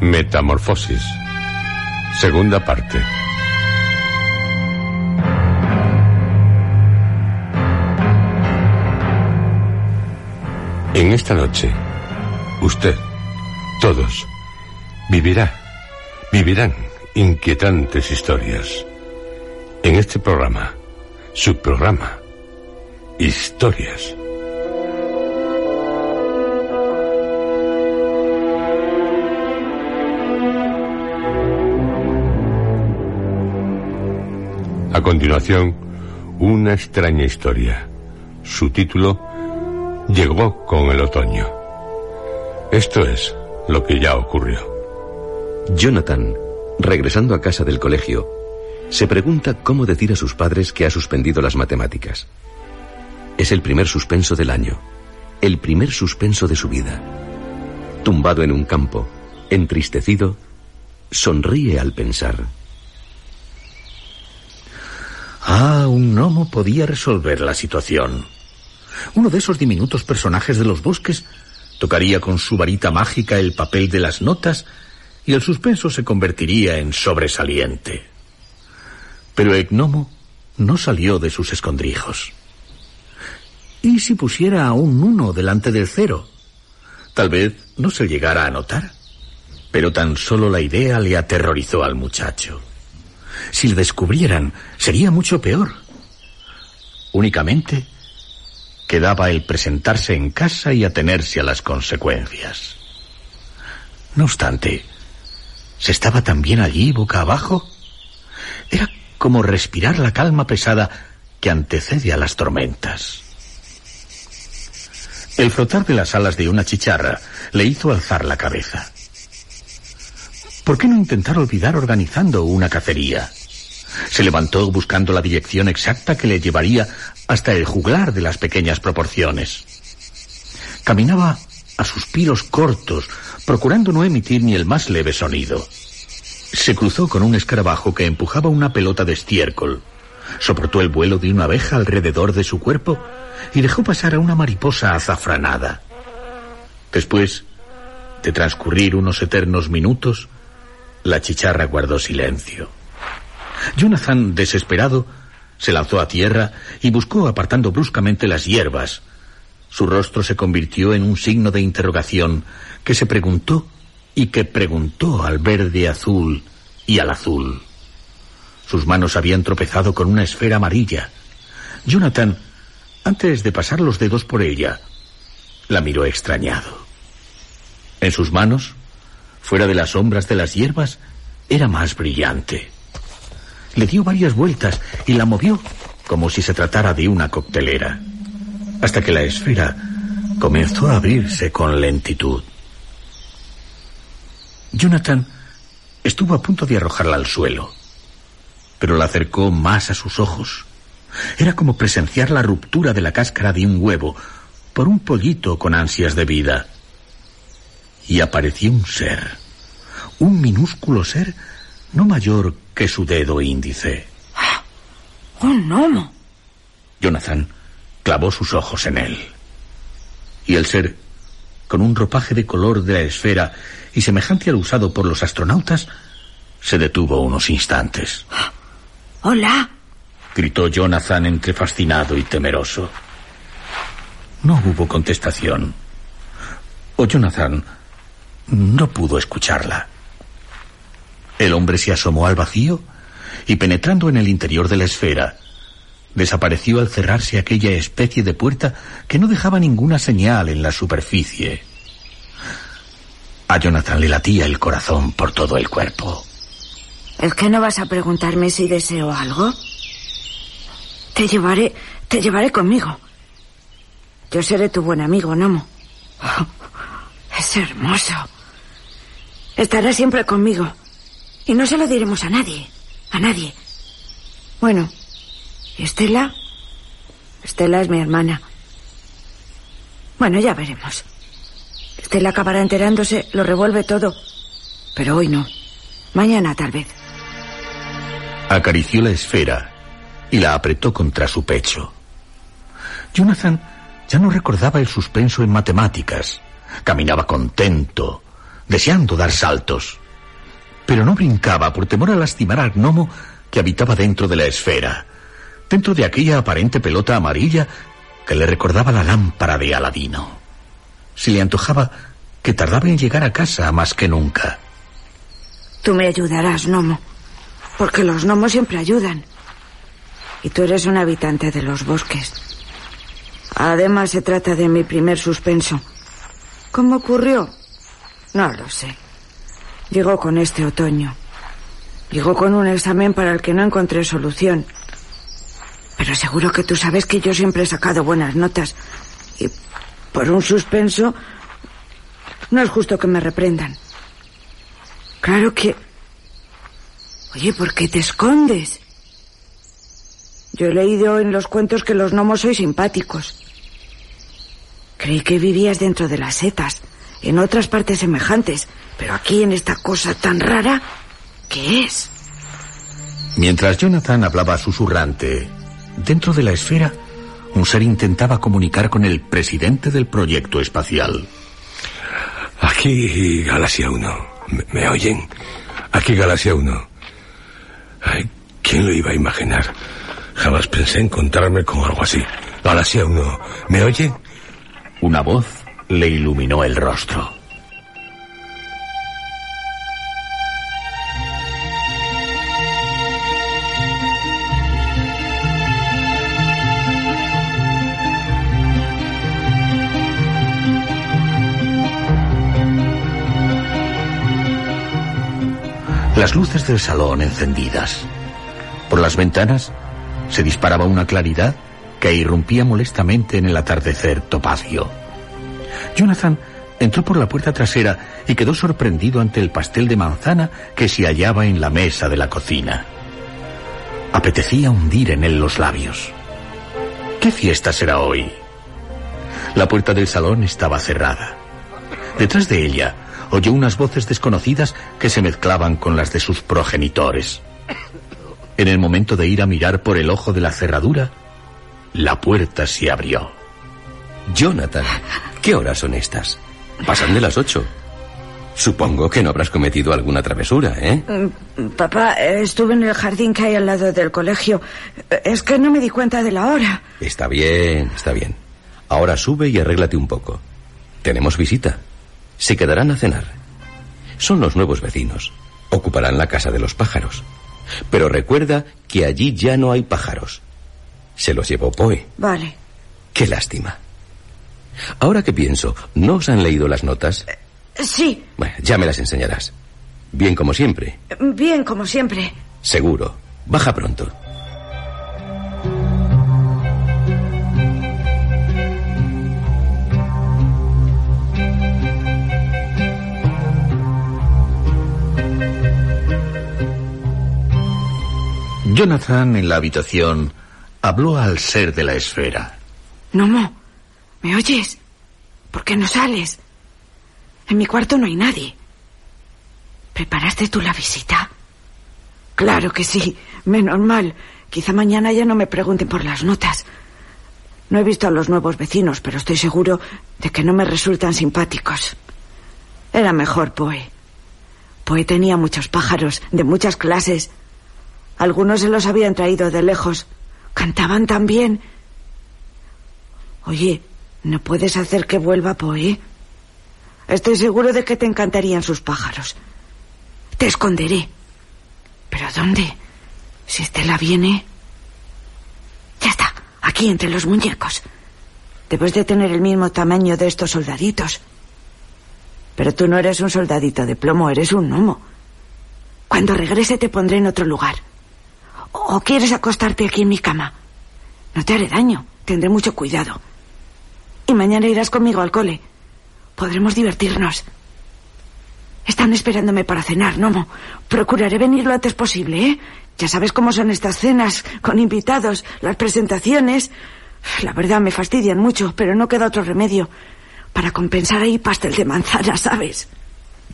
Metamorfosis. Segunda parte. En esta noche, usted, todos, vivirá, vivirán inquietantes historias. En este programa, su programa, Historias. A continuación, una extraña historia. Su título, Llegó con el otoño. Esto es lo que ya ocurrió. Jonathan, regresando a casa del colegio, se pregunta cómo decir a sus padres que ha suspendido las matemáticas. Es el primer suspenso del año, el primer suspenso de su vida. Tumbado en un campo, entristecido, sonríe al pensar. Ah, un gnomo podía resolver la situación. Uno de esos diminutos personajes de los bosques tocaría con su varita mágica el papel de las notas y el suspenso se convertiría en sobresaliente. Pero el gnomo no salió de sus escondrijos. ¿Y si pusiera a un uno delante del cero? Tal vez no se llegara a notar. Pero tan solo la idea le aterrorizó al muchacho. Si lo descubrieran, sería mucho peor. Únicamente quedaba el presentarse en casa y atenerse a las consecuencias. No obstante, ¿se estaba también allí boca abajo? Era como respirar la calma pesada que antecede a las tormentas. El frotar de las alas de una chicharra le hizo alzar la cabeza. ¿Por qué no intentar olvidar organizando una cacería? Se levantó buscando la dirección exacta que le llevaría hasta el juglar de las pequeñas proporciones. Caminaba a suspiros cortos, procurando no emitir ni el más leve sonido. Se cruzó con un escarabajo que empujaba una pelota de estiércol. Soportó el vuelo de una abeja alrededor de su cuerpo y dejó pasar a una mariposa azafranada. Después de transcurrir unos eternos minutos, la chicharra guardó silencio. Jonathan, desesperado, se lanzó a tierra y buscó apartando bruscamente las hierbas. Su rostro se convirtió en un signo de interrogación que se preguntó y que preguntó al verde azul y al azul. Sus manos habían tropezado con una esfera amarilla. Jonathan, antes de pasar los dedos por ella, la miró extrañado. En sus manos, fuera de las sombras de las hierbas, era más brillante. Le dio varias vueltas y la movió como si se tratara de una coctelera, hasta que la esfera comenzó a abrirse con lentitud. Jonathan estuvo a punto de arrojarla al suelo, pero la acercó más a sus ojos. Era como presenciar la ruptura de la cáscara de un huevo por un pollito con ansias de vida. Y apareció un ser, un minúsculo ser no mayor que su dedo índice. ¡Ah! ¡Un gnomo! Jonathan clavó sus ojos en él. Y el ser, con un ropaje de color de la esfera y semejante al usado por los astronautas, se detuvo unos instantes. ¡Hola! gritó Jonathan entre fascinado y temeroso. No hubo contestación. O Jonathan no pudo escucharla. El hombre se asomó al vacío y penetrando en el interior de la esfera, desapareció al cerrarse aquella especie de puerta que no dejaba ninguna señal en la superficie. A Jonathan le latía el corazón por todo el cuerpo. ¿Es que no vas a preguntarme si deseo algo? Te llevaré, te llevaré conmigo. Yo seré tu buen amigo, Nomo. Es hermoso. Estará siempre conmigo. Y no se lo diremos a nadie. A nadie. Bueno, Estela? Estela es mi hermana. Bueno, ya veremos. Estela acabará enterándose, lo revuelve todo. Pero hoy no. Mañana tal vez. Acarició la esfera y la apretó contra su pecho. Jonathan ya no recordaba el suspenso en matemáticas. Caminaba contento, deseando dar saltos. Pero no brincaba por temor a lastimar al gnomo que habitaba dentro de la esfera dentro de aquella aparente pelota amarilla que le recordaba la lámpara de Aladino. Se le antojaba que tardaba en llegar a casa más que nunca. Tú me ayudarás, gnomo, porque los gnomos siempre ayudan. Y tú eres un habitante de los bosques. Además, se trata de mi primer suspenso. ¿Cómo ocurrió? No lo sé. Llegó con este otoño. Llegó con un examen para el que no encontré solución. Pero seguro que tú sabes que yo siempre he sacado buenas notas. Y por un suspenso, no es justo que me reprendan. Claro que... Oye, ¿por qué te escondes? Yo he leído en los cuentos que los gnomos sois simpáticos. Creí que vivías dentro de las setas, en otras partes semejantes, pero aquí en esta cosa tan rara, ¿qué es? Mientras Jonathan hablaba susurrante, Dentro de la esfera, un ser intentaba comunicar con el presidente del proyecto espacial. Aquí Galaxia 1. ¿Me, oyen? Aquí Galaxia 1. Ay, ¿quién lo iba a imaginar? Jamás pensé encontrarme con algo así. Galaxia 1. ¿Me oyen? Una voz le iluminó el rostro. Las luces del salón encendidas. Por las ventanas se disparaba una claridad que irrumpía molestamente en el atardecer topacio. Jonathan entró por la puerta trasera y quedó sorprendido ante el pastel de manzana que se hallaba en la mesa de la cocina. Apetecía hundir en él los labios. ¿Qué fiesta será hoy? La puerta del salón estaba cerrada. Detrás de ella oyó unas voces desconocidas que se mezclaban con las de sus progenitores. En el momento de ir a mirar por el ojo de la cerradura, la puerta se abrió. Jonathan, ¿qué horas son estas? Pasan de las ocho. Supongo que no habrás cometido alguna travesura, ¿eh? Mm, papá, estuve en el jardín que hay al lado del colegio. Es que no me di cuenta de la hora. Está bien, está bien. Ahora sube y arréglate un poco. Tenemos visita. Se quedarán a cenar. Son los nuevos vecinos. Ocuparán la casa de los pájaros. Pero recuerda que allí ya no hay pájaros. Se los llevó Poe. Vale. Qué lástima. Ahora que pienso, ¿no os han leído las notas? Eh, sí. Bueno, ya me las enseñarás. Bien como siempre. Bien como siempre. Seguro. Baja pronto. Jonathan en la habitación habló al ser de la esfera. Nomo, ¿me oyes? ¿Por qué no sales? En mi cuarto no hay nadie. ¿Preparaste tú la visita? Claro que sí, menos mal. Quizá mañana ya no me pregunten por las notas. No he visto a los nuevos vecinos, pero estoy seguro de que no me resultan simpáticos. Era mejor Poe. Poe tenía muchos pájaros, de muchas clases. Algunos se los habían traído de lejos. Cantaban tan bien. Oye, ¿no puedes hacer que vuelva Poe? Estoy seguro de que te encantarían sus pájaros. Te esconderé. ¿Pero dónde? Si Estela viene... Ya está, aquí entre los muñecos. Debes de tener el mismo tamaño de estos soldaditos. Pero tú no eres un soldadito de plomo, eres un gnomo. Cuando regrese te pondré en otro lugar. ¿O quieres acostarte aquí en mi cama? No te haré daño, tendré mucho cuidado. Y mañana irás conmigo al cole. Podremos divertirnos. Están esperándome para cenar, Nomo. Procuraré venir lo antes posible, ¿eh? Ya sabes cómo son estas cenas, con invitados, las presentaciones. La verdad me fastidian mucho, pero no queda otro remedio. Para compensar ahí pastel de manzana, ¿sabes?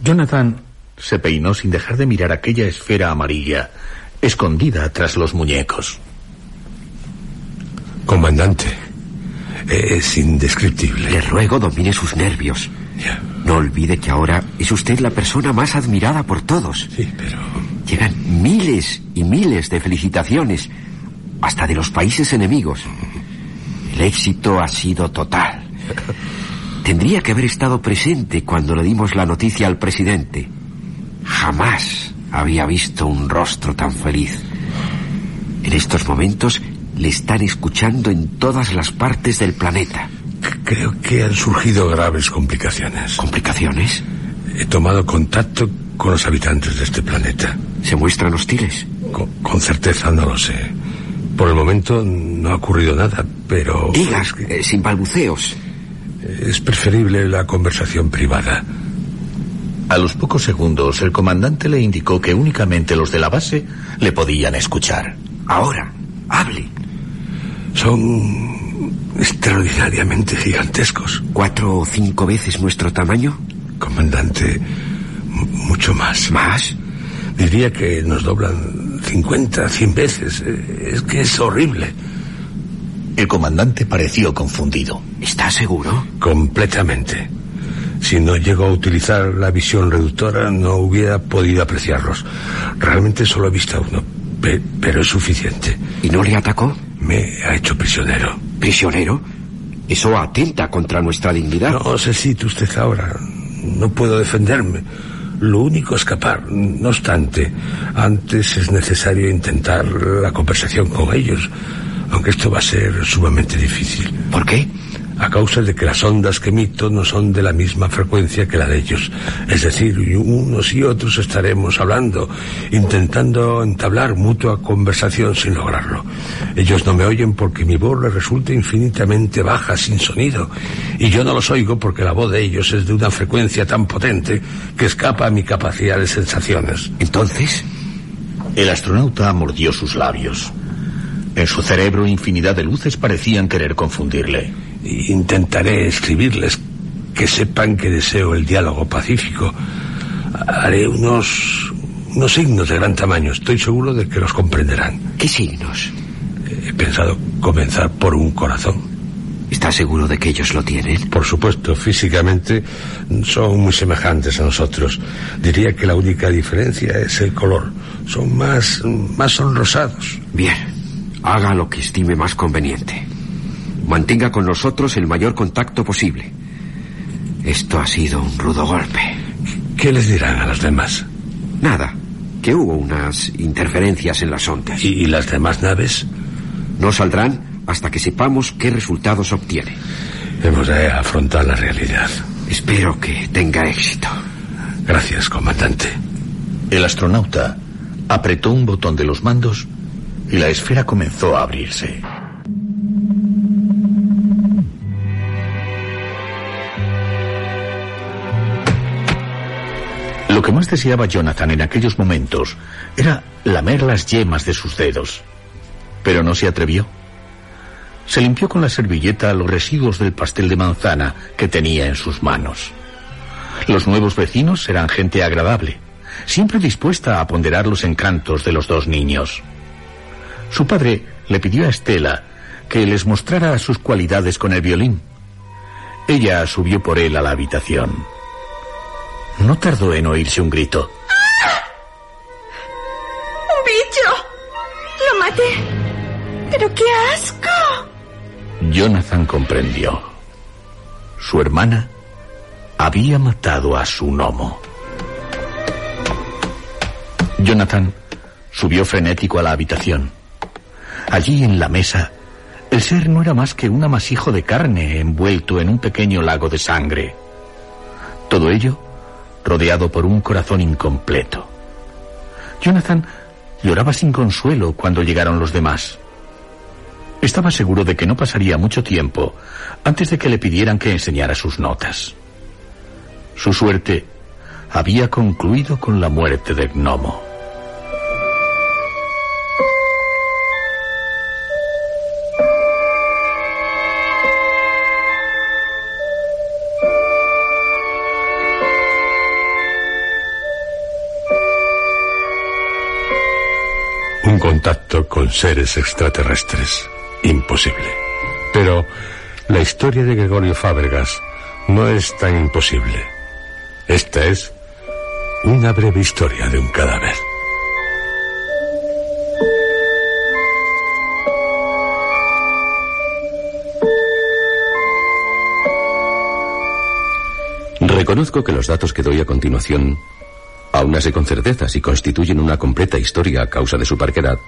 Jonathan se peinó sin dejar de mirar aquella esfera amarilla, escondida tras los muñecos. Comandante, es indescriptible. Le ruego domine sus nervios. No olvide que ahora es usted la persona más admirada por todos. Sí, pero... Llegan miles y miles de felicitaciones, hasta de los países enemigos. El éxito ha sido total. Tendría que haber estado presente cuando le dimos la noticia al presidente. Jamás había visto un rostro tan feliz. En estos momentos le están escuchando en todas las partes del planeta. Creo que han surgido graves complicaciones. ¿Complicaciones? He tomado contacto con los habitantes de este planeta. ¿Se muestran hostiles? Con, con certeza no lo sé. Por el momento no ha ocurrido nada, pero... Diga, es, que eh, sin balbuceos. es preferible la conversación privada. A los pocos segundos, el comandante le indicó que únicamente los de la base le podían escuchar. Ahora, hable. Son extraordinariamente gigantescos. ¿Cuatro o cinco veces nuestro tamaño? Comandante, mucho más. ¿Más? Diría que nos doblan 50, 100 veces. Eh, Es que es horrible. El comandante pareció confundido. ¿Está seguro? Completamente. Si no llego a utilizar la visión reductora, no hubiera podido apreciarlos. Realmente solo he visto a uno, pe- pero es suficiente. ¿Y no le atacó? Me ha hecho prisionero. ¿Prisionero? Eso atenta contra nuestra dignidad. No sé si usted ahora. No puedo defenderme. Lo único escapar. No obstante, antes es necesario intentar la conversación con ellos. Aunque esto va a ser sumamente difícil. ¿Por qué? A causa de que las ondas que emito no son de la misma frecuencia que la de ellos. Es decir, unos y otros estaremos hablando, intentando entablar mutua conversación sin lograrlo. Ellos no me oyen porque mi voz les resulta infinitamente baja, sin sonido. Y yo no los oigo porque la voz de ellos es de una frecuencia tan potente que escapa a mi capacidad de sensaciones. Entonces, El astronauta mordió sus labios. En su cerebro infinidad de luces parecían querer confundirle. Intentaré escribirles que sepan que deseo el diálogo pacífico. Haré unos, unos signos de gran tamaño. Estoy seguro de que los comprenderán. ¿qué signos? He pensado comenzar por un corazón. ¿Está seguro de que ellos lo tienen? Por supuesto, físicamente son muy semejantes a nosotros. Diría que la única diferencia es el color. Son más, más sonrosados. Bien, haga lo que estime más conveniente. Mantenga con nosotros el mayor contacto posible. Esto ha sido un rudo golpe. ¿Qué les dirán a los demás? Nada, que hubo unas interferencias en las ondas. ¿Y, y las demás naves? No saldrán hasta que sepamos qué resultados obtiene. Hemos de afrontar la realidad. Espero que tenga éxito. Gracias, comandante. El astronauta apretó un botón de los mandos y la esfera comenzó a abrirse. Que más deseaba Jonathan en aquellos momentos era lamer las yemas de sus dedos. Pero no se atrevió. Se limpió con la servilleta los residuos del pastel de manzana que tenía en sus manos. Los nuevos vecinos eran gente agradable, siempre dispuesta a ponderar los encantos de los dos niños. Su padre le pidió a Estela que les mostrara sus cualidades con el violín. Ella subió por él a la habitación. No tardó en oírse un grito. ¡Un bicho! ¡Lo maté! ¡Pero qué asco! Jonathan comprendió. Su hermana había matado a su gnomo. Jonathan subió frenético a la habitación. Allí en la mesa, el ser no era más que un amasijo de carne envuelto en un pequeño lago de sangre. Todo ello rodeado por un corazón incompleto. Jonathan lloraba sin consuelo cuando llegaron los demás. Estaba seguro de que no pasaría mucho tiempo antes de que le pidieran que enseñara sus notas. Su suerte había concluido con la muerte del gnomo. Seres extraterrestres. Imposible. Pero la historia de Gregorio Fábregas no es tan imposible. Esta es una breve historia de un cadáver. Reconozco que los datos que doy a continuación, aun así con certeza si constituyen una completa historia a causa de su parquedad,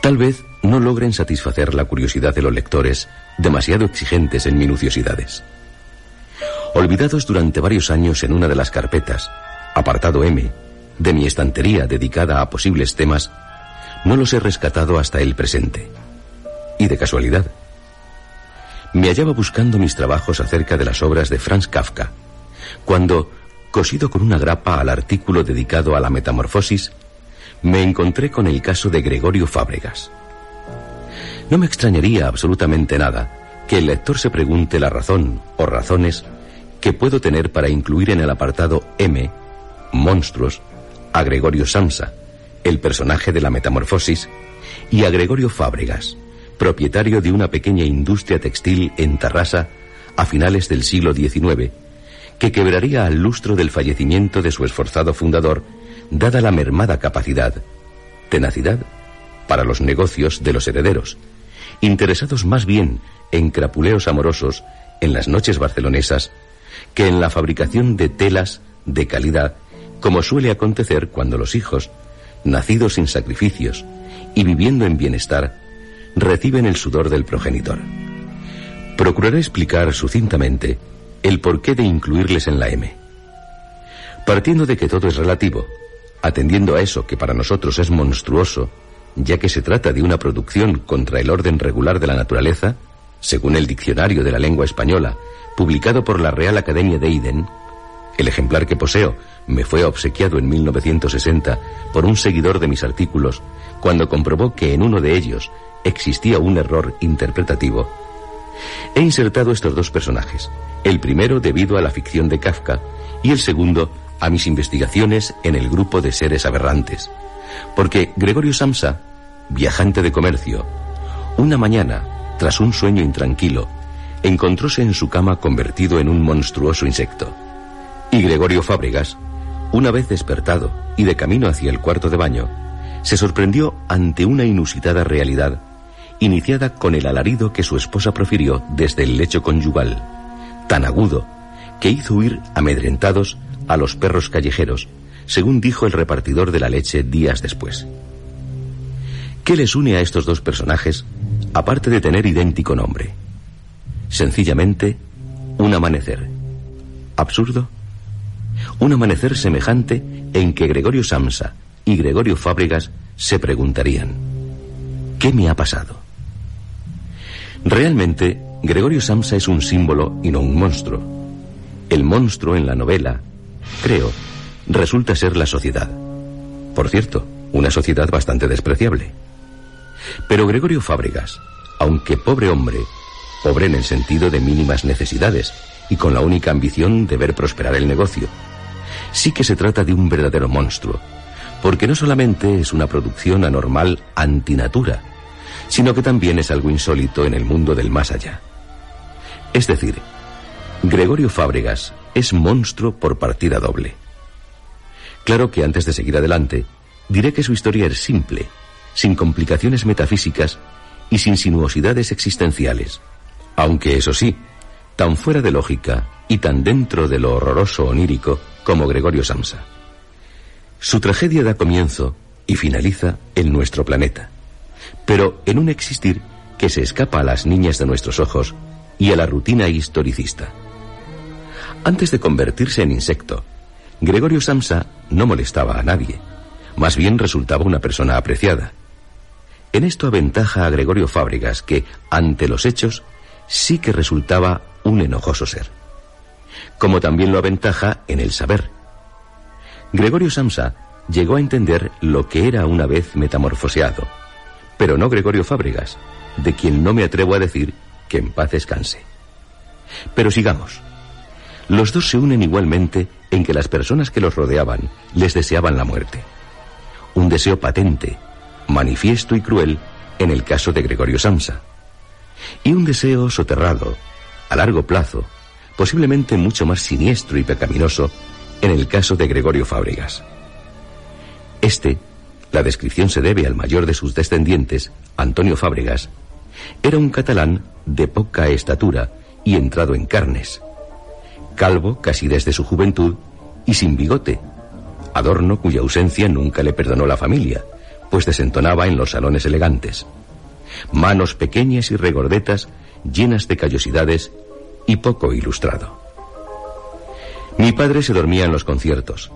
tal vez no logren satisfacer la curiosidad de los lectores, demasiado exigentes en minuciosidades. Olvidados durante varios años en una de las carpetas, apartado M, de mi estantería dedicada a posibles temas, no los he rescatado hasta el presente. Y de casualidad. Me hallaba buscando mis trabajos acerca de las obras de Franz Kafka, cuando, cosido con una grapa al artículo dedicado a la metamorfosis, me encontré con el caso de Gregorio Fábregas. No me extrañaría absolutamente nada que el lector se pregunte la razón o razones que puedo tener para incluir en el apartado M, monstruos, a Gregorio Samsa, el personaje de la metamorfosis, y a Gregorio Fábregas, propietario de una pequeña industria textil en Tarrasa a finales del siglo XIX, que quebraría al lustro del fallecimiento de su esforzado fundador, dada la mermada capacidad, tenacidad, para los negocios de los herederos, interesados más bien en crapuleos amorosos en las noches barcelonesas que en la fabricación de telas de calidad, como suele acontecer cuando los hijos, nacidos sin sacrificios y viviendo en bienestar, reciben el sudor del progenitor. Procuraré explicar sucintamente el porqué de incluirles en la M. Partiendo de que todo es relativo, atendiendo a eso que para nosotros es monstruoso, ya que se trata de una producción contra el orden regular de la naturaleza, según el Diccionario de la Lengua Española, publicado por la Real Academia de Eden, el ejemplar que poseo me fue obsequiado en 1960 por un seguidor de mis artículos cuando comprobó que en uno de ellos existía un error interpretativo. He insertado estos dos personajes, el primero debido a la ficción de Kafka y el segundo a mis investigaciones en el grupo de seres aberrantes, porque Gregorio Samsa, viajante de comercio, una mañana, tras un sueño intranquilo, encontróse en su cama convertido en un monstruoso insecto. Y Gregorio Fábregas, una vez despertado y de camino hacia el cuarto de baño, se sorprendió ante una inusitada realidad, iniciada con el alarido que su esposa profirió desde el lecho conyugal, tan agudo que hizo huir amedrentados a los perros callejeros, según dijo el repartidor de la leche días después. ¿Qué les une a estos dos personajes, aparte de tener idéntico nombre? Sencillamente, un amanecer. ¿Absurdo? Un amanecer semejante en que Gregorio Samsa y Gregorio Fábregas se preguntarían, ¿qué me ha pasado? Realmente, Gregorio Samsa es un símbolo y no un monstruo. El monstruo en la novela, creo, resulta ser la sociedad. Por cierto, una sociedad bastante despreciable. Pero Gregorio Fábregas, aunque pobre hombre, pobre en el sentido de mínimas necesidades y con la única ambición de ver prosperar el negocio. Sí que se trata de un verdadero monstruo, porque no solamente es una producción anormal antinatura, sino que también es algo insólito en el mundo del más allá. Es decir, Gregorio Fábregas es monstruo por partida doble. Claro que antes de seguir adelante, diré que su historia es simple, sin complicaciones metafísicas y sin sinuosidades existenciales aunque eso sí, tan fuera de lógica y tan dentro de lo horroroso onírico como Gregorio Samsa. Su tragedia da comienzo y finaliza en nuestro planeta, pero en un existir que se escapa a las niñas de nuestros ojos y a la rutina historicista. Antes de convertirse en insecto, Gregorio Samsa no molestaba a nadie, más bien resultaba una persona apreciada. En esto aventaja a Gregorio Fábregas que, ante los hechos, sí que resultaba un enojoso ser. Como también lo aventaja en el saber. Gregorio Samsa llegó a entender lo que era una vez metamorfoseado, pero no Gregorio Fábregas, de quien no me atrevo a decir que en paz descanse. Pero sigamos. Los dos se unen igualmente en que las personas que los rodeaban les deseaban la muerte. Un deseo patente, manifiesto y cruel en el caso de Gregorio Samsa. Y un deseo soterrado, a largo plazo, posiblemente mucho más siniestro y pecaminoso en el caso de Gregorio Fábregas. Este, la descripción se debe al mayor de sus descendientes, Antonio Fábregas, era un catalán de poca estatura y entrado en carnes, calvo casi desde su juventud y sin bigote, adorno cuya ausencia nunca le perdonó la familia, pues desentonaba en los salones elegantes. Manos pequeñas y regordetas, llenas de callosidades y poco ilustrado. Mi padre se dormía en los conciertos.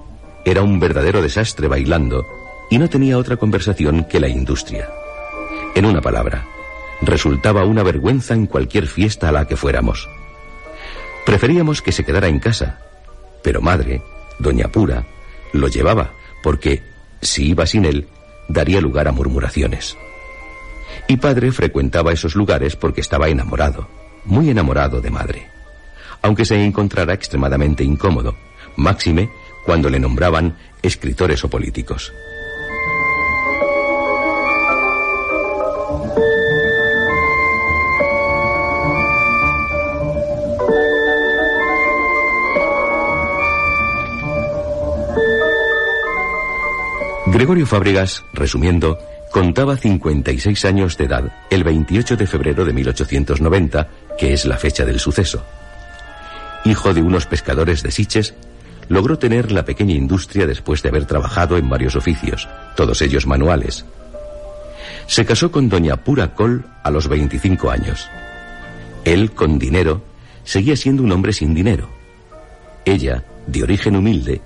Era un verdadero desastre bailando y no tenía otra conversación que la industria. En una palabra, resultaba una vergüenza en cualquier fiesta a la que fuéramos. Preferíamos que se quedara en casa, pero madre, doña Pura, lo llevaba porque, si iba sin él, daría lugar a murmuraciones. Y padre frecuentaba esos lugares porque estaba enamorado, muy enamorado de madre, aunque se encontrara extremadamente incómodo, máxime cuando le nombraban escritores o políticos. Gregorio Fábregas, resumiendo, contaba 56 años de edad el 28 de febrero de 1890, que es la fecha del suceso. Hijo de unos pescadores de Siches, logró tener la pequeña industria después de haber trabajado en varios oficios, todos ellos manuales. Se casó con doña Pura Col a los 25 años. Él, con dinero, seguía siendo un hombre sin dinero. Ella, de origen humilde,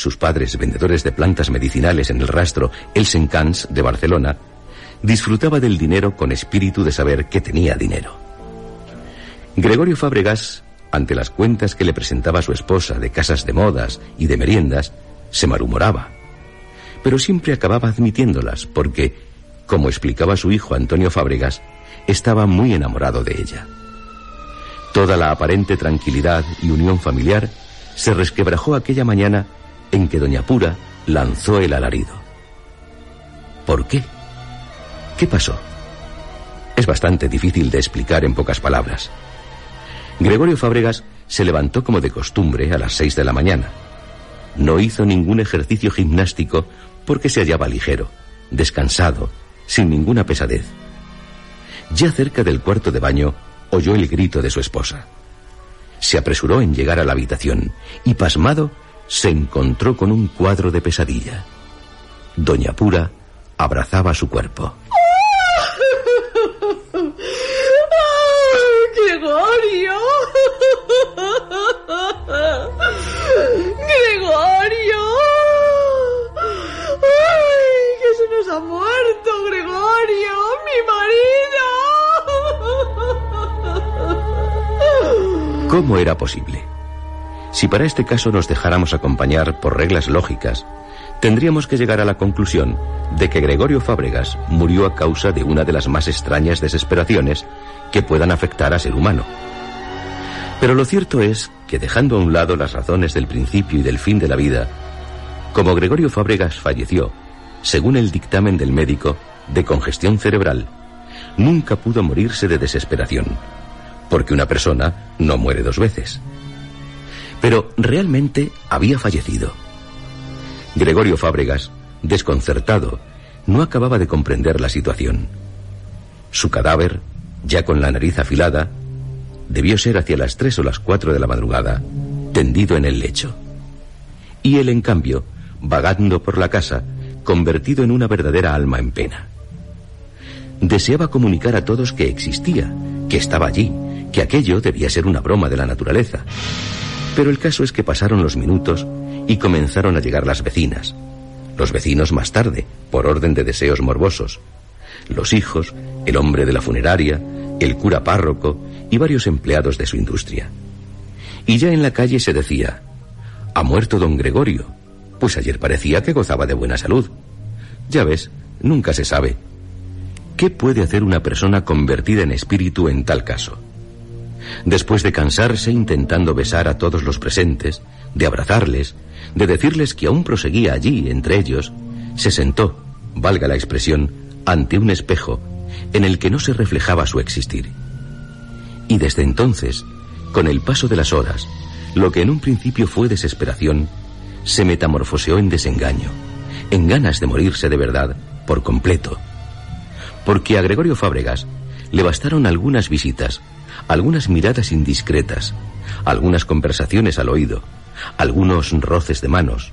sus padres vendedores de plantas medicinales en el rastro El Sencans de Barcelona, disfrutaba del dinero con espíritu de saber que tenía dinero. Gregorio Fábregas, ante las cuentas que le presentaba su esposa de casas de modas y de meriendas, se malhumoraba. Pero siempre acababa admitiéndolas porque, como explicaba su hijo Antonio Fábregas, estaba muy enamorado de ella. Toda la aparente tranquilidad y unión familiar se resquebrajó aquella mañana en que doña Pura lanzó el alarido. ¿Por qué? ¿Qué pasó? Es bastante difícil de explicar en pocas palabras. Gregorio Fábregas se levantó como de costumbre a las seis de la mañana. No hizo ningún ejercicio gimnástico porque se hallaba ligero, descansado, sin ninguna pesadez. Ya cerca del cuarto de baño oyó el grito de su esposa. Se apresuró en llegar a la habitación y, pasmado, se encontró con un cuadro de pesadilla. Doña Pura abrazaba su cuerpo. ¡Gregorio! ¡Gregorio! ¡Ay, que se nos ha muerto, Gregorio! ¡Mi marido! ¿Cómo era posible? Si para este caso nos dejáramos acompañar por reglas lógicas, tendríamos que llegar a la conclusión de que Gregorio Fábregas murió a causa de una de las más extrañas desesperaciones que puedan afectar a ser humano. Pero lo cierto es que dejando a un lado las razones del principio y del fin de la vida, como Gregorio Fábregas falleció, según el dictamen del médico, de congestión cerebral, nunca pudo morirse de desesperación, porque una persona no muere dos veces. Pero realmente había fallecido. Gregorio Fábregas, desconcertado, no acababa de comprender la situación. Su cadáver, ya con la nariz afilada, Debió ser hacia las tres o las cuatro de la madrugada, tendido en el lecho. Y él, en cambio, vagando por la casa, convertido en una verdadera alma en pena. Deseaba comunicar a todos que existía, que estaba allí, que aquello debía ser una broma de la naturaleza. Pero el caso es que pasaron los minutos y comenzaron a llegar las vecinas. Los vecinos más tarde, por orden de deseos morbosos. Los hijos, el hombre de la funeraria, el cura párroco y varios empleados de su industria. Y ya en la calle se decía, ha muerto don Gregorio, pues ayer parecía que gozaba de buena salud. Ya ves, nunca se sabe. ¿Qué puede hacer una persona convertida en espíritu en tal caso? Después de cansarse intentando besar a todos los presentes, de abrazarles, de decirles que aún proseguía allí entre ellos, se sentó, valga la expresión, ante un espejo en el que no se reflejaba su existir. Y desde entonces, con el paso de las horas, lo que en un principio fue desesperación, se metamorfoseó en desengaño, en ganas de morirse de verdad, por completo. Porque a Gregorio Fábregas le bastaron algunas visitas, algunas miradas indiscretas, algunas conversaciones al oído, algunos roces de manos,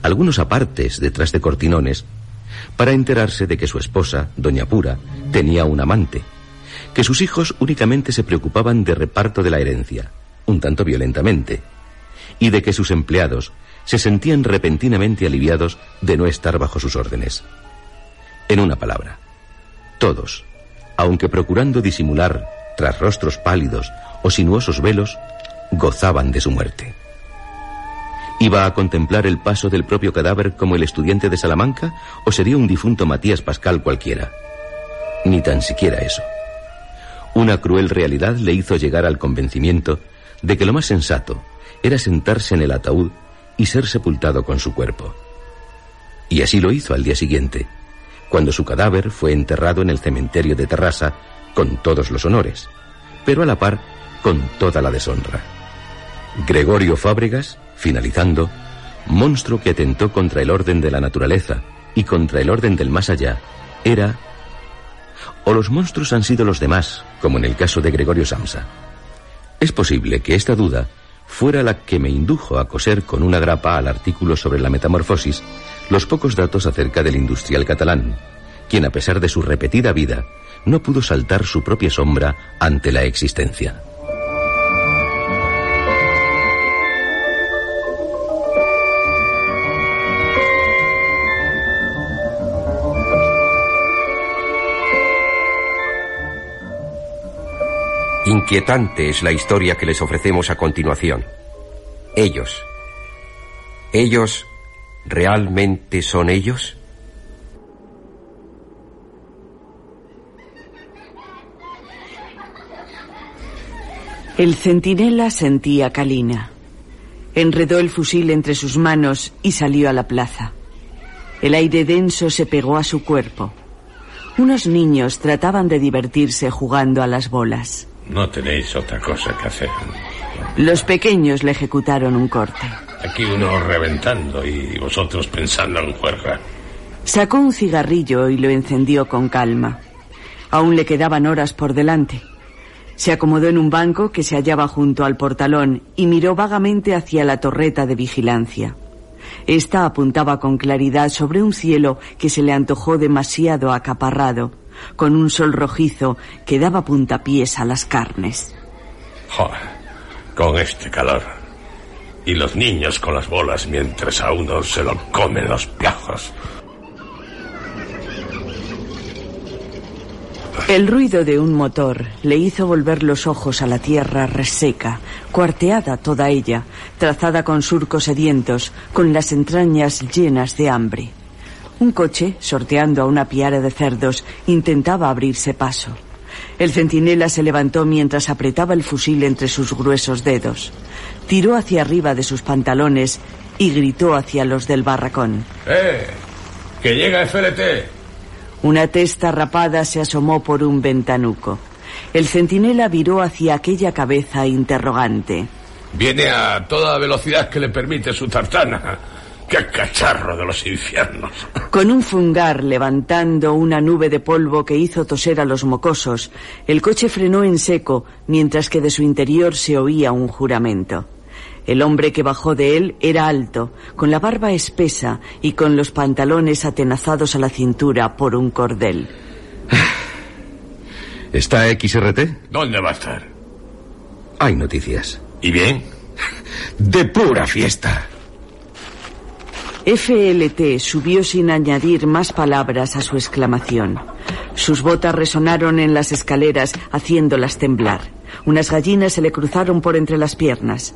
algunos apartes detrás de cortinones, para enterarse de que su esposa, doña Pura, tenía un amante, que sus hijos únicamente se preocupaban de reparto de la herencia, un tanto violentamente, y de que sus empleados se sentían repentinamente aliviados de no estar bajo sus órdenes. En una palabra, todos, aunque procurando disimular tras rostros pálidos o sinuosos velos, gozaban de su muerte. ¿Iba a contemplar el paso del propio cadáver como el estudiante de Salamanca o sería un difunto Matías Pascal cualquiera? Ni tan siquiera eso. Una cruel realidad le hizo llegar al convencimiento de que lo más sensato era sentarse en el ataúd y ser sepultado con su cuerpo. Y así lo hizo al día siguiente, cuando su cadáver fue enterrado en el cementerio de Terrassa con todos los honores, pero a la par con toda la deshonra. Gregorio Fábregas, finalizando, monstruo que atentó contra el orden de la naturaleza y contra el orden del más allá, era... O los monstruos han sido los demás, como en el caso de Gregorio Samsa. Es posible que esta duda fuera la que me indujo a coser con una grapa al artículo sobre la metamorfosis los pocos datos acerca del industrial catalán, quien a pesar de su repetida vida no pudo saltar su propia sombra ante la existencia. Inquietante es la historia que les ofrecemos a continuación. Ellos. ¿Ellos realmente son ellos? El centinela sentía calina. Enredó el fusil entre sus manos y salió a la plaza. El aire denso se pegó a su cuerpo. Unos niños trataban de divertirse jugando a las bolas. No tenéis otra cosa que hacer. Los pequeños le ejecutaron un corte. Aquí uno reventando y vosotros pensando en juerga. Sacó un cigarrillo y lo encendió con calma. Aún le quedaban horas por delante. Se acomodó en un banco que se hallaba junto al portalón y miró vagamente hacia la torreta de vigilancia. Esta apuntaba con claridad sobre un cielo que se le antojó demasiado acaparrado con un sol rojizo que daba puntapiés a las carnes. Con este calor. Y los niños con las bolas mientras a uno se lo comen los piajos. El ruido de un motor le hizo volver los ojos a la tierra reseca, cuarteada toda ella, trazada con surcos sedientos, con las entrañas llenas de hambre. Un coche, sorteando a una piara de cerdos, intentaba abrirse paso. El centinela se levantó mientras apretaba el fusil entre sus gruesos dedos. Tiró hacia arriba de sus pantalones y gritó hacia los del barracón. ¡Eh! ¡Que llega FLT! Una testa rapada se asomó por un ventanuco. El centinela viró hacia aquella cabeza interrogante. Viene a toda velocidad que le permite su tartana. ¡Qué cacharro de los infiernos! Con un fungar levantando una nube de polvo que hizo toser a los mocosos, el coche frenó en seco mientras que de su interior se oía un juramento. El hombre que bajó de él era alto, con la barba espesa y con los pantalones atenazados a la cintura por un cordel. ¿Está XRT? ¿Dónde va a estar? Hay noticias. ¿Y bien? De pura fiesta. FLT subió sin añadir más palabras a su exclamación. Sus botas resonaron en las escaleras, haciéndolas temblar. Unas gallinas se le cruzaron por entre las piernas.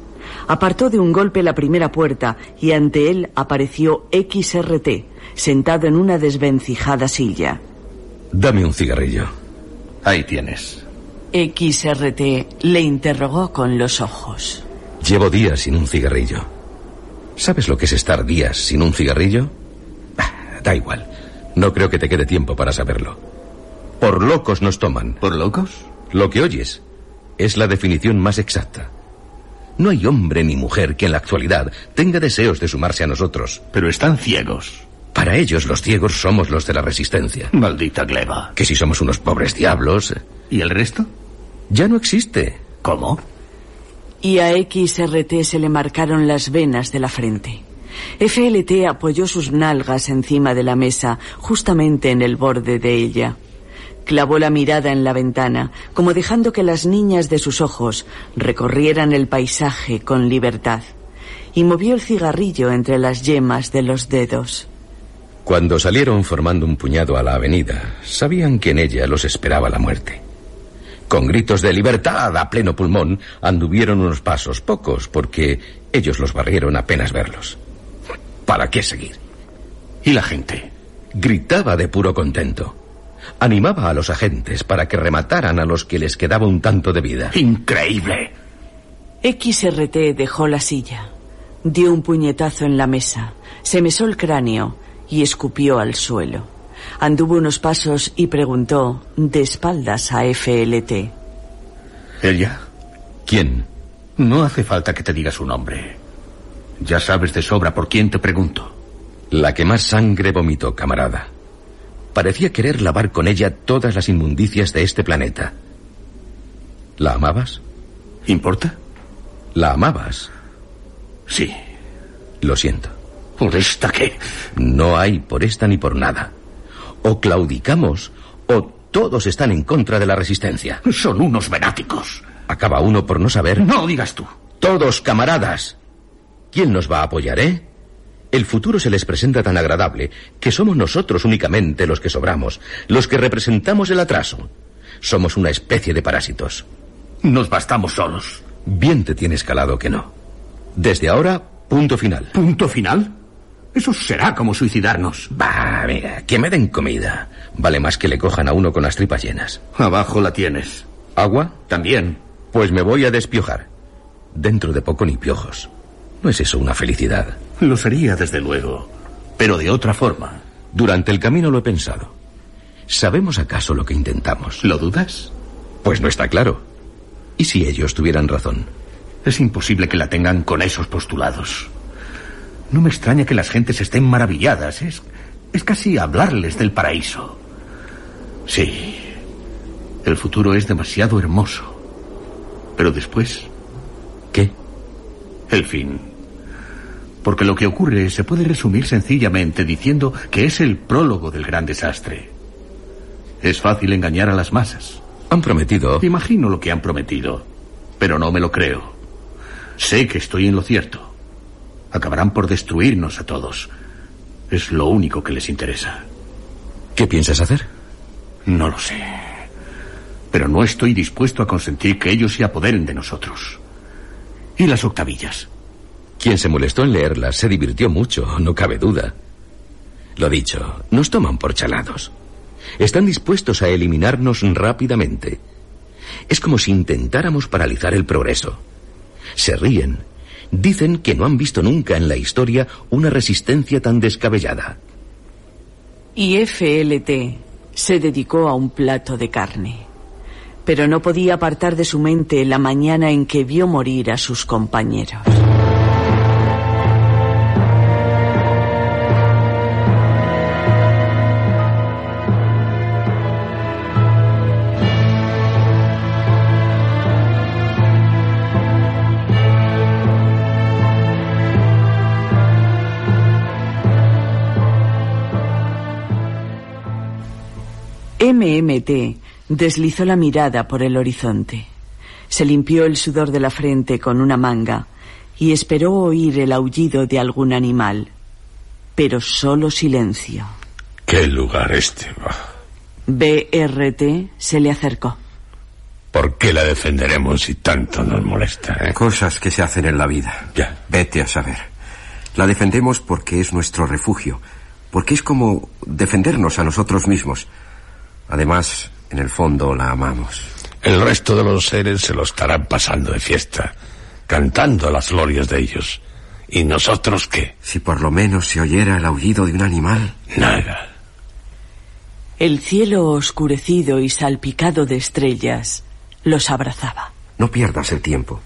Apartó de un golpe la primera puerta y ante él apareció XRT, sentado en una desvencijada silla. Dame un cigarrillo. Ahí tienes. XRT le interrogó con los ojos. Llevo días sin un cigarrillo. ¿Sabes lo que es estar días sin un cigarrillo? Ah, da igual. No creo que te quede tiempo para saberlo. Por locos nos toman. ¿Por locos? Lo que oyes es la definición más exacta. No hay hombre ni mujer que en la actualidad tenga deseos de sumarse a nosotros. Pero están ciegos. Para ellos los ciegos somos los de la resistencia. Maldita gleba. Que si somos unos pobres diablos... ¿Y el resto? Ya no existe. ¿Cómo? Y a XRT se le marcaron las venas de la frente. FLT apoyó sus nalgas encima de la mesa, justamente en el borde de ella. Clavó la mirada en la ventana, como dejando que las niñas de sus ojos recorrieran el paisaje con libertad, y movió el cigarrillo entre las yemas de los dedos. Cuando salieron formando un puñado a la avenida, sabían que en ella los esperaba la muerte. Con gritos de libertad a pleno pulmón, anduvieron unos pasos, pocos, porque ellos los barrieron apenas verlos. ¿Para qué seguir? ¿Y la gente? Gritaba de puro contento. Animaba a los agentes para que remataran a los que les quedaba un tanto de vida. ¡Increíble! XRT dejó la silla, dio un puñetazo en la mesa, se mesó el cráneo y escupió al suelo. Anduvo unos pasos y preguntó, de espaldas a FLT. ¿Ella? ¿Quién? No hace falta que te diga su nombre. Ya sabes de sobra por quién te pregunto. La que más sangre vomitó, camarada. Parecía querer lavar con ella todas las inmundicias de este planeta. ¿La amabas? ¿Importa? ¿La amabas? Sí. Lo siento. ¿Por esta qué? No hay por esta ni por nada. O claudicamos o todos están en contra de la resistencia. Son unos venáticos. Acaba uno por no saber. No digas tú. Todos, camaradas. ¿Quién nos va a apoyar, eh? El futuro se les presenta tan agradable que somos nosotros únicamente los que sobramos, los que representamos el atraso. Somos una especie de parásitos. Nos bastamos solos. Bien te tienes calado que no. Desde ahora, punto final. ¿Punto final? Eso será como suicidarnos. Va, mira, que me den comida. Vale más que le cojan a uno con las tripas llenas. Abajo la tienes. ¿Agua? También. Pues me voy a despiojar. Dentro de poco ni piojos. ¿No es eso una felicidad? Lo sería, desde luego. Pero de otra forma. Durante el camino lo he pensado. ¿Sabemos acaso lo que intentamos? ¿Lo dudas? Pues no está claro. ¿Y si ellos tuvieran razón? Es imposible que la tengan con esos postulados. No me extraña que las gentes estén maravilladas. Es, es casi hablarles del paraíso. Sí, el futuro es demasiado hermoso. Pero después... ¿Qué? El fin. Porque lo que ocurre se puede resumir sencillamente diciendo que es el prólogo del gran desastre. Es fácil engañar a las masas. Han prometido... Imagino lo que han prometido, pero no me lo creo. Sé que estoy en lo cierto. Acabarán por destruirnos a todos. Es lo único que les interesa. ¿Qué piensas hacer? No lo sé. Pero no estoy dispuesto a consentir que ellos se apoderen de nosotros. ¿Y las octavillas? Quien se molestó en leerlas se divirtió mucho, no cabe duda. Lo dicho, nos toman por chalados. Están dispuestos a eliminarnos rápidamente. Es como si intentáramos paralizar el progreso. Se ríen. Dicen que no han visto nunca en la historia una resistencia tan descabellada. Y FLT se dedicó a un plato de carne. Pero no podía apartar de su mente la mañana en que vio morir a sus compañeros. MMT deslizó la mirada por el horizonte. Se limpió el sudor de la frente con una manga y esperó oír el aullido de algún animal. Pero solo silencio. ¿Qué lugar este? BRT se le acercó. ¿Por qué la defenderemos si tanto nos molesta? Eh? Cosas que se hacen en la vida. Ya. Vete a saber. La defendemos porque es nuestro refugio, porque es como defendernos a nosotros mismos. Además, en el fondo la amamos. El resto de los seres se lo estarán pasando de fiesta, cantando las glorias de ellos. ¿Y nosotros qué? Si por lo menos se oyera el aullido de un animal. Nada. El cielo oscurecido y salpicado de estrellas los abrazaba. No pierdas el tiempo.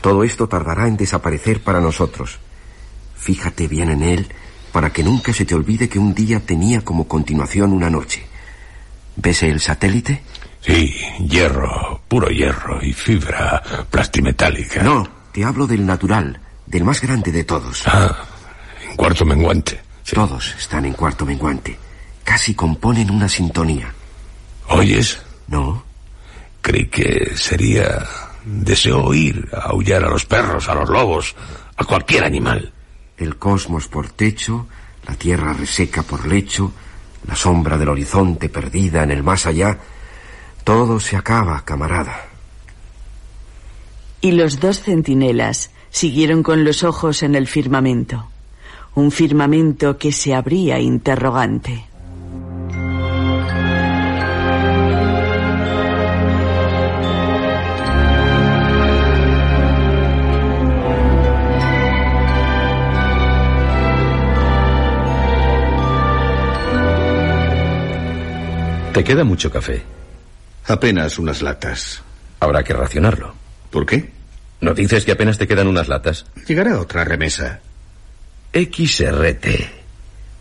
Todo esto tardará en desaparecer para nosotros. Fíjate bien en él para que nunca se te olvide que un día tenía como continuación una noche. ¿Ves el satélite? Sí, hierro, puro hierro y fibra plastimetálica. No, te hablo del natural, del más grande de todos. Ah, en cuarto menguante. Sí. Todos están en cuarto menguante. Casi componen una sintonía. ¿Oyes? No. Creí que sería... Deseo oír aullar a los perros, a los lobos, a cualquier animal. El cosmos por techo, la tierra reseca por lecho, la sombra del horizonte perdida en el más allá. Todo se acaba, camarada. Y los dos centinelas siguieron con los ojos en el firmamento. Un firmamento que se abría interrogante. ¿Te queda mucho café? Apenas unas latas. Habrá que racionarlo. ¿Por qué? ¿No dices que apenas te quedan unas latas? Llegará otra remesa. XRT.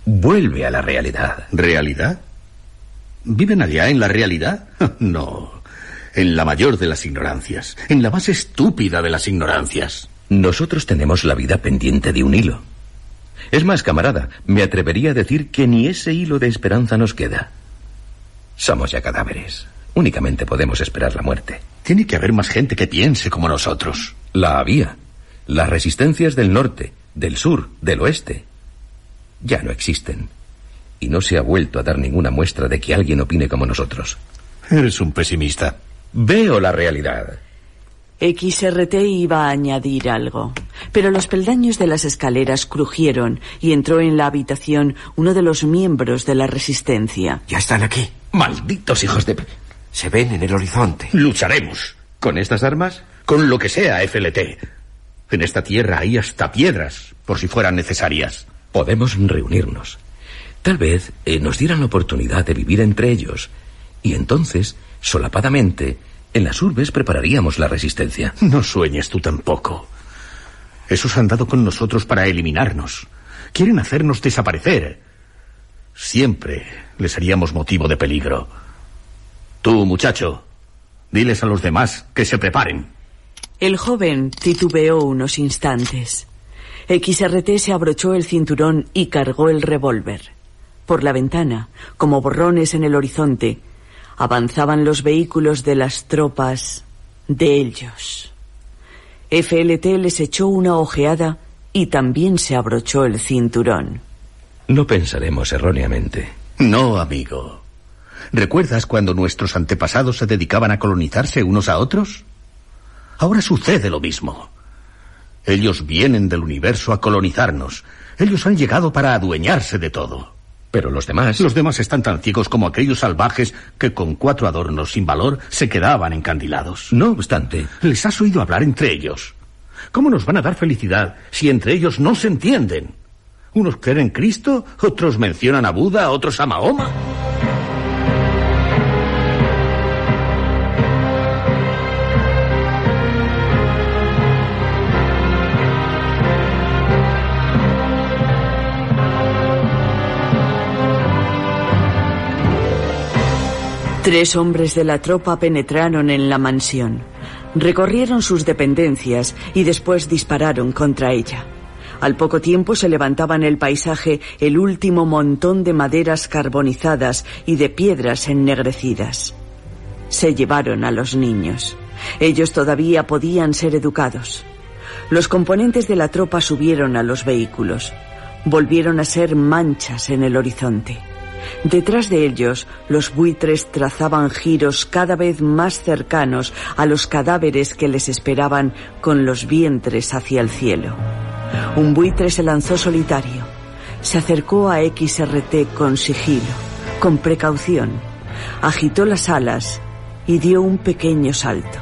Vuelve a la realidad. ¿Realidad? ¿Viven allá en la realidad? No. En la mayor de las ignorancias. En la más estúpida de las ignorancias. Nosotros tenemos la vida pendiente de un hilo. Es más, camarada, me atrevería a decir que ni ese hilo de esperanza nos queda. Somos ya cadáveres. Únicamente podemos esperar la muerte. Tiene que haber más gente que piense como nosotros. La había. Las resistencias del norte, del sur, del oeste. Ya no existen. Y no se ha vuelto a dar ninguna muestra de que alguien opine como nosotros. Eres un pesimista. Veo la realidad. XRT iba a añadir algo, pero los peldaños de las escaleras crujieron y entró en la habitación uno de los miembros de la resistencia. Ya están aquí. Malditos hijos de... Se ven en el horizonte. Lucharemos. ¿Con estas armas? Con lo que sea, FLT. En esta tierra hay hasta piedras, por si fueran necesarias. Podemos reunirnos. Tal vez eh, nos dieran la oportunidad de vivir entre ellos. Y entonces, solapadamente, en las urbes prepararíamos la resistencia. No sueñes tú tampoco. Esos han dado con nosotros para eliminarnos. Quieren hacernos desaparecer. Siempre les haríamos motivo de peligro. Tú, muchacho, diles a los demás que se preparen. El joven titubeó unos instantes. XRT se abrochó el cinturón y cargó el revólver. Por la ventana, como borrones en el horizonte, avanzaban los vehículos de las tropas de ellos. FLT les echó una ojeada y también se abrochó el cinturón. No pensaremos erróneamente. No, amigo. ¿Recuerdas cuando nuestros antepasados se dedicaban a colonizarse unos a otros? Ahora sucede lo mismo. Ellos vienen del universo a colonizarnos. Ellos han llegado para adueñarse de todo. Pero los demás. Los demás están tan ciegos como aquellos salvajes que con cuatro adornos sin valor se quedaban encandilados. No obstante. Les has oído hablar entre ellos. ¿Cómo nos van a dar felicidad si entre ellos no se entienden? Unos creen en Cristo, otros mencionan a Buda, otros a Mahoma. Tres hombres de la tropa penetraron en la mansión. Recorrieron sus dependencias y después dispararon contra ella. Al poco tiempo se levantaba en el paisaje el último montón de maderas carbonizadas y de piedras ennegrecidas. Se llevaron a los niños. Ellos todavía podían ser educados. Los componentes de la tropa subieron a los vehículos. Volvieron a ser manchas en el horizonte. Detrás de ellos, los buitres trazaban giros cada vez más cercanos a los cadáveres que les esperaban con los vientres hacia el cielo. Un buitre se lanzó solitario. Se acercó a XRT con sigilo, con precaución. Agitó las alas y dio un pequeño salto.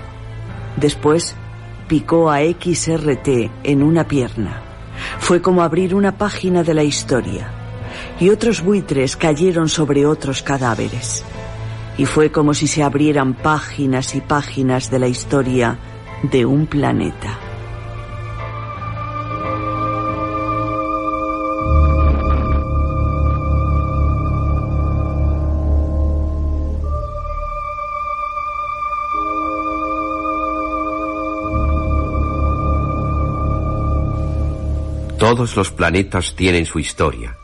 Después picó a XRT en una pierna. Fue como abrir una página de la historia. Y otros buitres cayeron sobre otros cadáveres. Y fue como si se abrieran páginas y páginas de la historia de un planeta. Todos los planetas tienen su historia.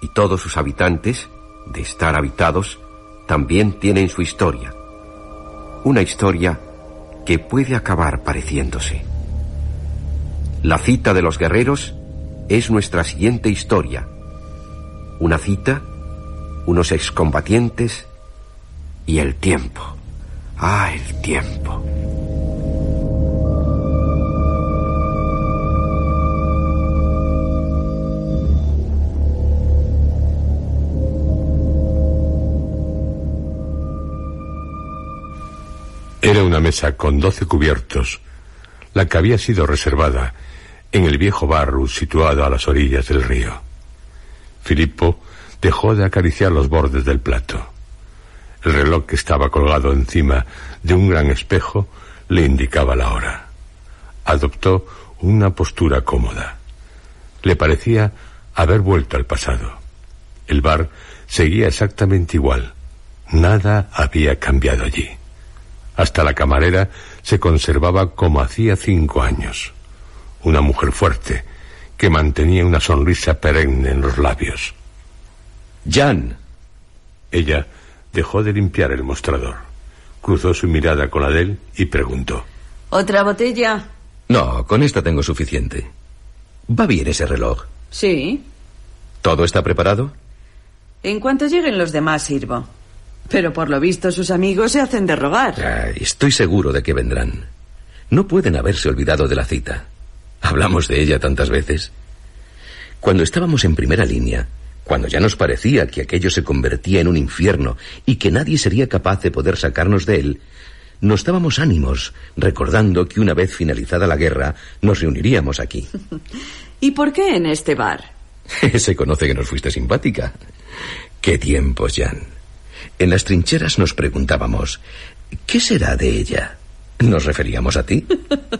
Y todos sus habitantes, de estar habitados, también tienen su historia. Una historia que puede acabar pareciéndose. La cita de los guerreros es nuestra siguiente historia. Una cita, unos excombatientes y el tiempo. Ah, el tiempo. Era una mesa con doce cubiertos, la que había sido reservada en el viejo bar situado a las orillas del río. Filippo dejó de acariciar los bordes del plato. El reloj que estaba colgado encima de un gran espejo le indicaba la hora. Adoptó una postura cómoda. Le parecía haber vuelto al pasado. El bar seguía exactamente igual. Nada había cambiado allí. Hasta la camarera se conservaba como hacía cinco años. Una mujer fuerte, que mantenía una sonrisa perenne en los labios. Jan. Ella dejó de limpiar el mostrador. Cruzó su mirada con la de él y preguntó. ¿Otra botella? No, con esta tengo suficiente. ¿Va bien ese reloj? Sí. ¿Todo está preparado? En cuanto lleguen los demás, sirvo. Pero por lo visto sus amigos se hacen de rogar. estoy seguro de que vendrán. No pueden haberse olvidado de la cita. Hablamos de ella tantas veces. Cuando estábamos en primera línea, cuando ya nos parecía que aquello se convertía en un infierno y que nadie sería capaz de poder sacarnos de él, nos dábamos ánimos, recordando que una vez finalizada la guerra nos reuniríamos aquí. ¿Y por qué en este bar? se conoce que nos fuiste simpática. Qué tiempos, Jan. En las trincheras nos preguntábamos, ¿qué será de ella? ¿Nos referíamos a ti?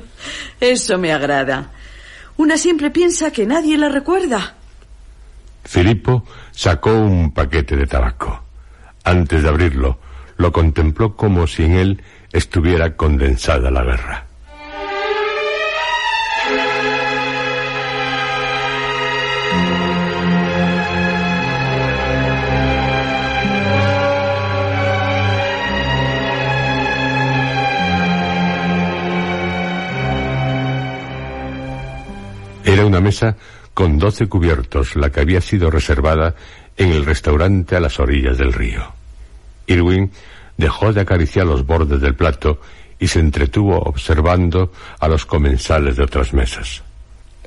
Eso me agrada. Una siempre piensa que nadie la recuerda. Filippo sacó un paquete de tabaco. Antes de abrirlo, lo contempló como si en él estuviera condensada la guerra. Mesa con doce cubiertos, la que había sido reservada en el restaurante a las orillas del río. Irwin dejó de acariciar los bordes del plato y se entretuvo observando a los comensales de otras mesas.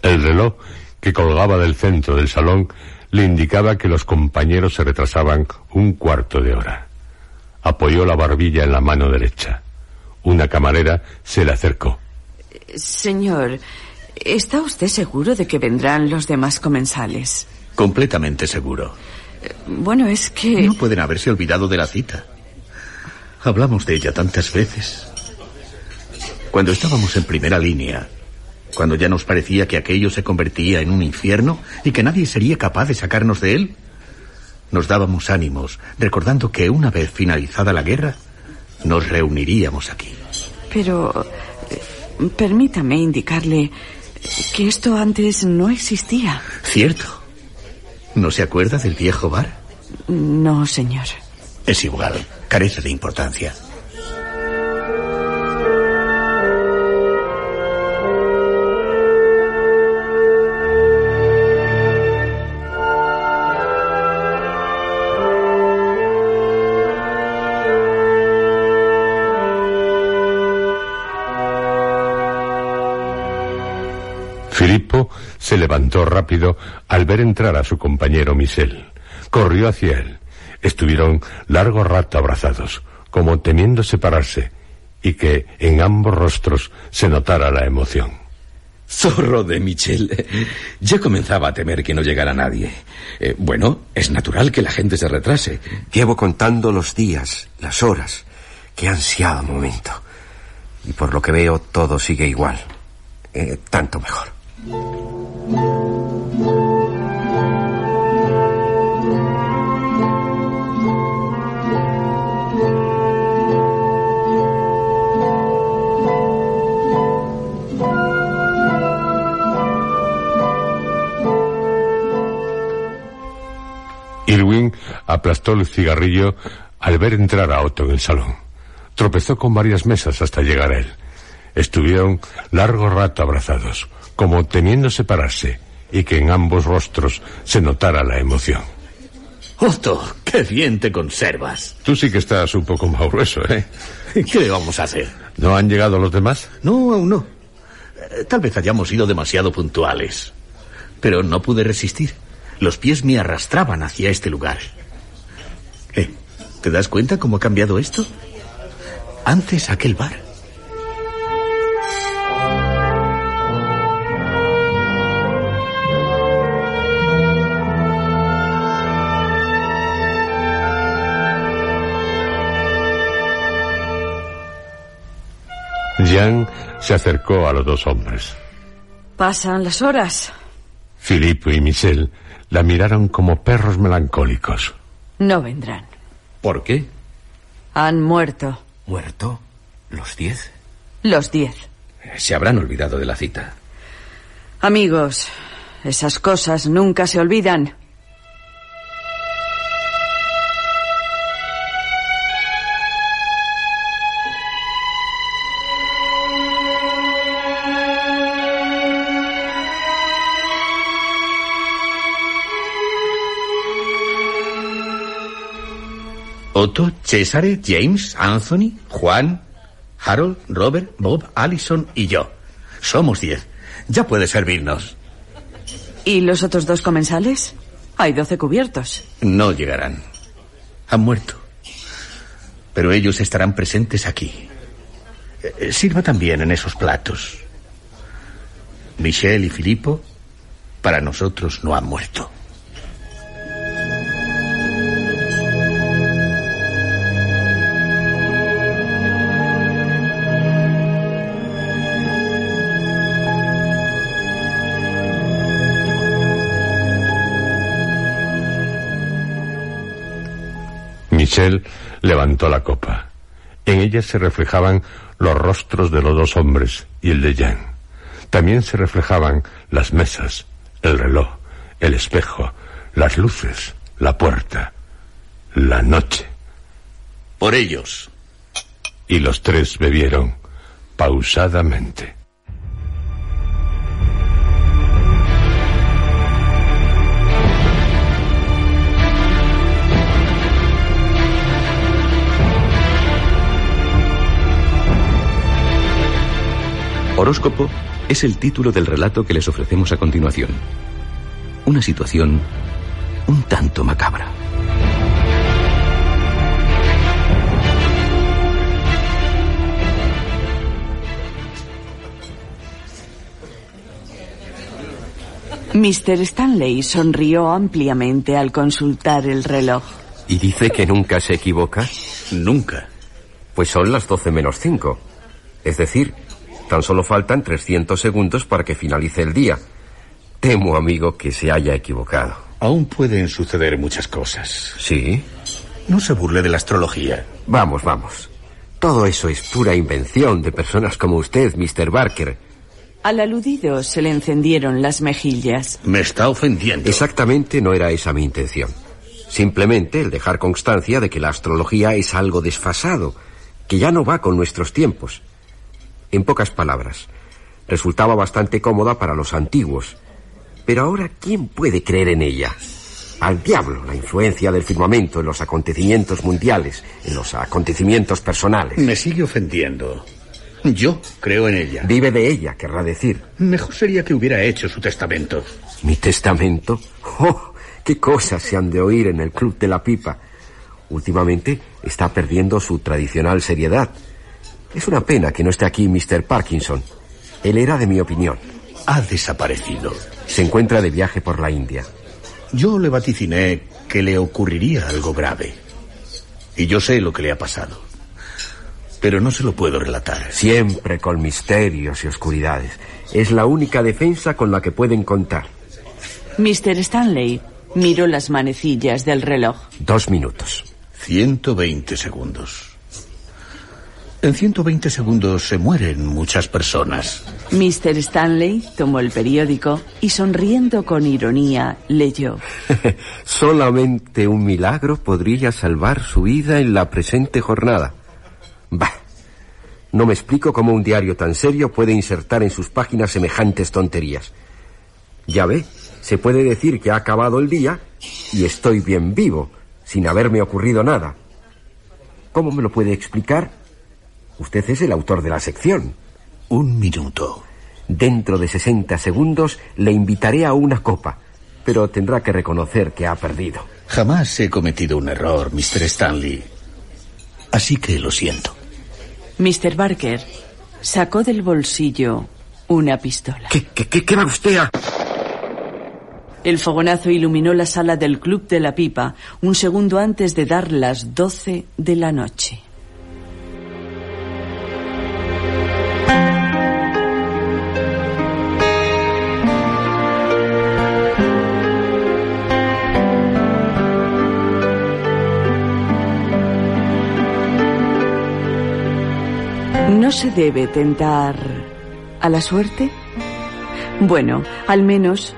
El reloj que colgaba del centro del salón le indicaba que los compañeros se retrasaban un cuarto de hora. Apoyó la barbilla en la mano derecha. Una camarera se le acercó. Señor, ¿Está usted seguro de que vendrán los demás comensales? Completamente seguro. Bueno, es que... No pueden haberse olvidado de la cita. Hablamos de ella tantas veces. Cuando estábamos en primera línea, cuando ya nos parecía que aquello se convertía en un infierno y que nadie sería capaz de sacarnos de él, nos dábamos ánimos, recordando que una vez finalizada la guerra, nos reuniríamos aquí. Pero... Eh, permítame indicarle Que esto antes no existía. Cierto. ¿No se acuerda del viejo bar? No, señor. Es igual. Carece de importancia. Se levantó rápido al ver entrar a su compañero Michel. Corrió hacia él. Estuvieron largo rato abrazados, como temiendo separarse, y que en ambos rostros se notara la emoción. Zorro de Michel. Ya comenzaba a temer que no llegara nadie. Eh, bueno, es natural que la gente se retrase. Llevo contando los días, las horas. Qué ansiado momento. Y por lo que veo, todo sigue igual. Eh, tanto mejor. Irwin aplastó el cigarrillo al ver entrar a Otto en el salón. Tropezó con varias mesas hasta llegar a él. Estuvieron largo rato abrazados, como temiendo separarse, y que en ambos rostros se notara la emoción. Otto, qué bien te conservas. Tú sí que estás un poco más grueso, ¿eh? ¿Qué le vamos a hacer? ¿No han llegado los demás? No, aún no. Eh, Tal vez hayamos sido demasiado puntuales. Pero no pude resistir. Los pies me arrastraban hacia este lugar. Eh, ¿Te das cuenta cómo ha cambiado esto? Antes aquel bar. Jean se acercó a los dos hombres. Pasan las horas. Filippo y Michel la miraron como perros melancólicos. No vendrán. ¿Por qué? Han muerto. ¿Muerto? ¿Los diez? Los diez. Se habrán olvidado de la cita. Amigos, esas cosas nunca se olvidan. Otto, Cesare, James, Anthony, Juan, Harold, Robert, Bob, Allison y yo. Somos diez. Ya puede servirnos. ¿Y los otros dos comensales? Hay doce cubiertos. No llegarán. Han muerto. Pero ellos estarán presentes aquí. Eh, Sirva también en esos platos. Michelle y Filippo, para nosotros no han muerto. Michel levantó la copa. En ella se reflejaban los rostros de los dos hombres y el de Jean. También se reflejaban las mesas, el reloj, el espejo, las luces, la puerta, la noche. Por ellos. Y los tres bebieron pausadamente. Horóscopo es el título del relato que les ofrecemos a continuación. Una situación un tanto macabra. Mr. Stanley sonrió ampliamente al consultar el reloj. ¿Y dice que nunca se equivoca? Nunca. Pues son las 12 menos 5. Es decir, tan solo faltan 300 segundos para que finalice el día. Temo, amigo, que se haya equivocado. Aún pueden suceder muchas cosas. ¿Sí? No se burle de la astrología. Vamos, vamos. Todo eso es pura invención de personas como usted, Mr. Barker. Al aludido se le encendieron las mejillas. Me está ofendiendo. Exactamente no era esa mi intención. Simplemente el dejar constancia de que la astrología es algo desfasado, que ya no va con nuestros tiempos. En pocas palabras, resultaba bastante cómoda para los antiguos. Pero ahora, ¿quién puede creer en ella? Al diablo la influencia del firmamento en los acontecimientos mundiales, en los acontecimientos personales. Me sigue ofendiendo. Yo creo en ella. Vive de ella, querrá decir. Mejor sería que hubiera hecho su testamento. ¿Mi testamento? ¡Oh! ¡Qué cosas se han de oír en el Club de la Pipa! Últimamente está perdiendo su tradicional seriedad. Es una pena que no esté aquí Mr. Parkinson. Él era de mi opinión. Ha desaparecido. Se encuentra de viaje por la India. Yo le vaticiné que le ocurriría algo grave. Y yo sé lo que le ha pasado pero no se lo puedo relatar. Siempre con misterios y oscuridades. Es la única defensa con la que pueden contar. Mr. Stanley miró las manecillas del reloj. Dos minutos. 120 segundos. En 120 segundos se mueren muchas personas. Mr. Stanley tomó el periódico y sonriendo con ironía leyó. Solamente un milagro podría salvar su vida en la presente jornada. Bah. No me explico cómo un diario tan serio puede insertar en sus páginas semejantes tonterías. Ya ve, se puede decir que ha acabado el día y estoy bien vivo, sin haberme ocurrido nada. ¿Cómo me lo puede explicar? Usted es el autor de la sección. Un minuto. Dentro de 60 segundos le invitaré a una copa, pero tendrá que reconocer que ha perdido. Jamás he cometido un error, Mr. Stanley. Así que lo siento. Mr. Barker sacó del bolsillo una pistola. ¿Qué, qué, qué, va usted a...? El fogonazo iluminó la sala del Club de la Pipa un segundo antes de dar las doce de la noche. Se debe tentar a la suerte? Bueno, al menos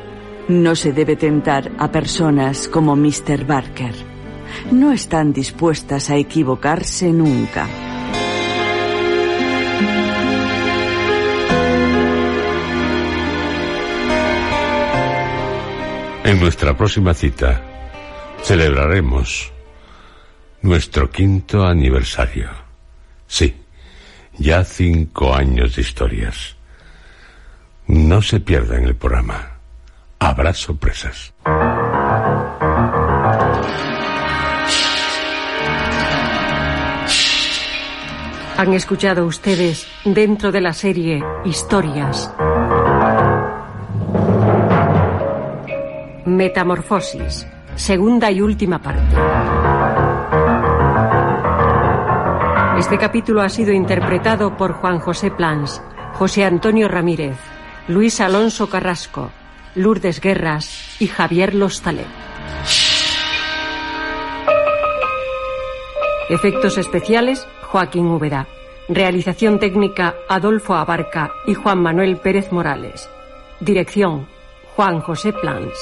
no se debe tentar a personas como Mr. Barker. No están dispuestas a equivocarse nunca. En nuestra próxima cita celebraremos nuestro quinto aniversario. Sí ya cinco años de historias. No se pierda en el programa. Habrá sorpresas. Han escuchado ustedes dentro de la serie Historias. Metamorfosis, segunda y última parte. Este capítulo ha sido interpretado por Juan José Plans, José Antonio Ramírez, Luis Alonso Carrasco, Lourdes Guerras y Javier Lostalet. Efectos especiales, Joaquín Úbeda. Realización técnica, Adolfo Abarca y Juan Manuel Pérez Morales. Dirección, Juan José Plans.